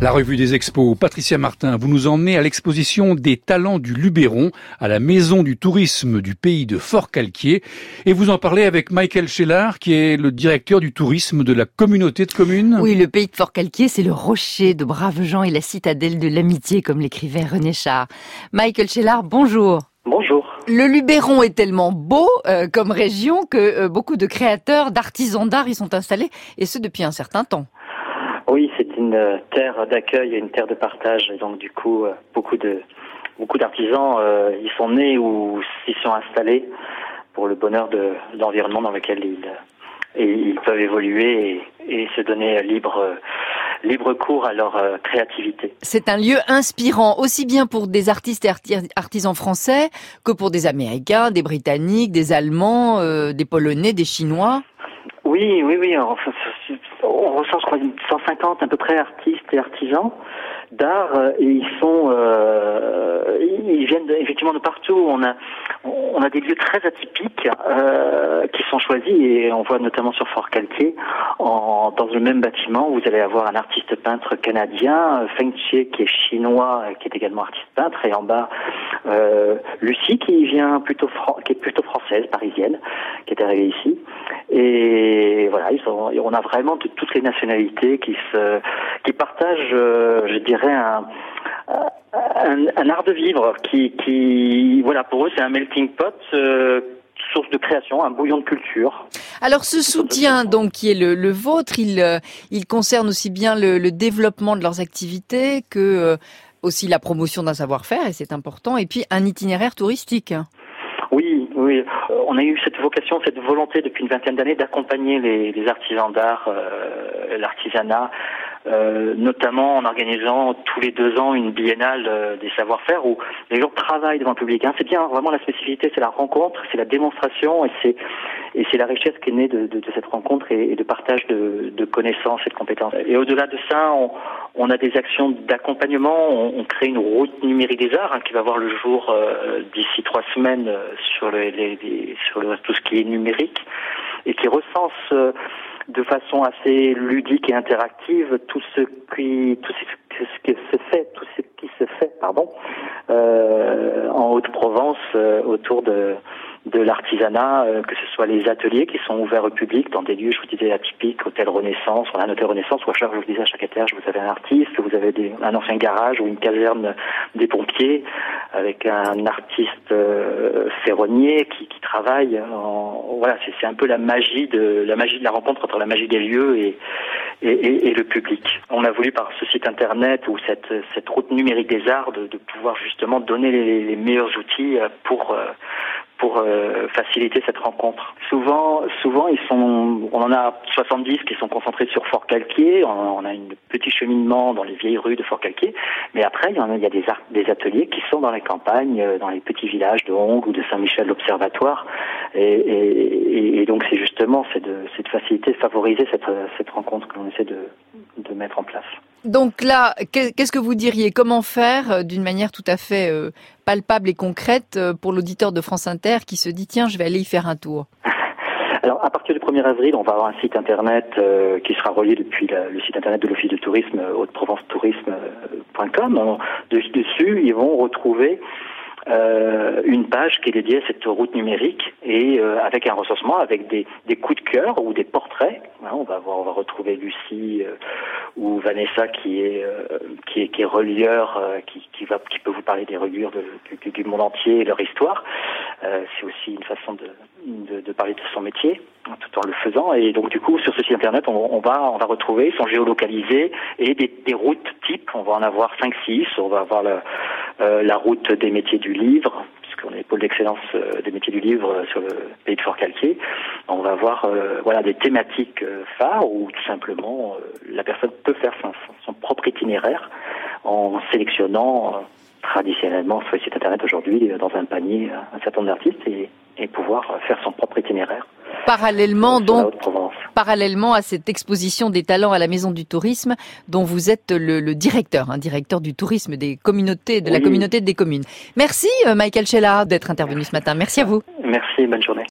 La revue des expos, Patricia Martin, vous nous emmenez à l'exposition des talents du Luberon à la Maison du tourisme du pays de Fort-Calquier et vous en parlez avec Michael Schellard qui est le directeur du tourisme de la communauté de communes. Oui, le pays de Fort-Calquier, c'est le rocher de braves gens et la citadelle de l'amitié comme l'écrivait René Char. Michael Schellard, bonjour. Bonjour. Le Luberon est tellement beau euh, comme région que euh, beaucoup de créateurs, d'artisans d'art y sont installés et ce depuis un certain temps. Oui, c'est une euh, terre d'accueil et une terre de partage. Et donc du coup, euh, beaucoup de beaucoup d'artisans, euh, ils sont nés ou s'y sont installés pour le bonheur de, l'environnement dans lequel ils, et ils peuvent évoluer et, et se donner libre libre cours à leur créativité. C'est un lieu inspirant aussi bien pour des artistes et artisans français que pour des Américains, des Britanniques, des Allemands, des Polonais, des Chinois. Oui, oui, oui. On recense 150 à peu près artistes et artisans d'art euh, et ils sont euh, ils viennent effectivement de partout. On a des lieux très atypiques euh, qui sont choisis et on voit notamment sur Fort Calquier dans le même bâtiment vous allez avoir un artiste peintre canadien Feng Chie qui est chinois qui est également artiste peintre et en bas Lucie qui vient plutôt qui est plutôt française parisienne qui est arrivée ici on a vraiment de toutes les nationalités qui se qui partagent euh, je dirais un un, art de vivre qui, qui, voilà, pour eux, c'est un melting pot. Euh, source de création, un bouillon de culture. Alors ce soutien donc qui est le, le vôtre, il, euh, il concerne aussi bien le, le développement de leurs activités que euh, aussi la promotion d'un savoir-faire et c'est important et puis un itinéraire touristique. Oui, oui, on a eu cette vocation, cette volonté depuis une vingtaine d'années d'accompagner les, artisans d'art, l'artisanat euh, notamment en organisant tous les deux ans une biennale euh, des savoir-faire où les gens travaillent devant le public. Hein. C'est bien, vraiment la spécificité, c'est la rencontre, c'est la démonstration et c'est et c'est la richesse qui est née de, de, de cette rencontre et, et, de partage de, de, connaissances et de compétences. Et au-delà de ça, on, on, a des actions d'accompagnement. On, on, crée une route numérique des arts hein, qui va voir le jour euh, d'ici trois semaines sur, les, les, les, sur le, tout ce qui est numérique et qui recense de façon assez ludique et interactive tout ce qui tout ce qui se fait tout ce qui se fait pardon euh, en Haute-Provence euh, autour de de l'artisanat, euh, que ce soit les ateliers qui sont ouverts au public dans des lieux, je vous disais, atypiques, hôtel Renaissance, on a un hôtel Renaissance, ou à chaque, je vous disais, à chaque étage, vous avez un artiste, vous avez des, un ancien garage ou une caserne des pompiers, avec un artiste euh, ferronnier qui, qui travaille. Voilà, c'est un peu la magie de la magie de la rencontre entre la magie des lieux et, et, et, et le public. On a voulu par ce site internet ou cette, cette route numérique des arts de, de pouvoir justement donner les, les meilleurs outils pour pour euh, faciliter cette rencontre. Souvent, souvent ils sont, on en a 70 qui sont concentrés sur Fort Calquier. On, a un petit cheminement dans les vieilles rues de Fort Calquier, mais après il y en a, il y a des, ateliers qui sont dans les campagnes, euh, dans les petits villages de Hongre ou de Saint-Michel l'Observatoire. Et, et, et, donc c'est justement c'est de, de faciliter, favoriser cette, cette rencontre que l'on essaie de, de mettre en place. Donc là, qu'est-ce que vous diriez? Comment faire euh, d'une manière tout à fait euh, palpable et concrète euh, pour l'auditeur de France Inter qui se dit tiens, je vais aller y faire un tour? Alors, à partir du 1er avril, on va avoir un site internet qui sera relié depuis le site internet de l'Office de tourisme, haute-provence-tourisme.com. Dessus, ils vont retrouver une page qui est dédiée à cette route numérique et avec un recensement, avec des, coups de cœur ou des portraits. Hein, on va on va retrouver Lucie ou Vanessa qui est qui est qui est relieur, qui, qui va qui peut vous parler des reliures de, du, du, monde entier et leur histoire. C'est aussi une façon de, de, de, parler de son métier tout en le faisant. Et donc du coup, sur ce site internet, on, on va on va retrouver, ils sont géolocalisés et des, des routes types. On va en avoir 5-6. On va avoir le euh, la route des métiers du livre, puisqu'on est pôle d'excellence euh, des métiers du livre euh, sur le pays de Fort-Calquier. On va avoir voilà des thématiques phares où tout simplement la personne peut faire son, son propre itinéraire en sélectionnant traditionnellement sur le site internet aujourd'hui dans un panier un certain nombre d'artistes et, et pouvoir faire son propre itinéraire. Parallèlement donc parallèlement à cette exposition des talents à la Maison du Tourisme, dont vous êtes le, le directeur, hein, directeur du tourisme des communautés, de oui. la communauté des communes. Merci, euh, Michael Chella, d'être intervenu ce matin. Merci à vous. Merci, bonne journée.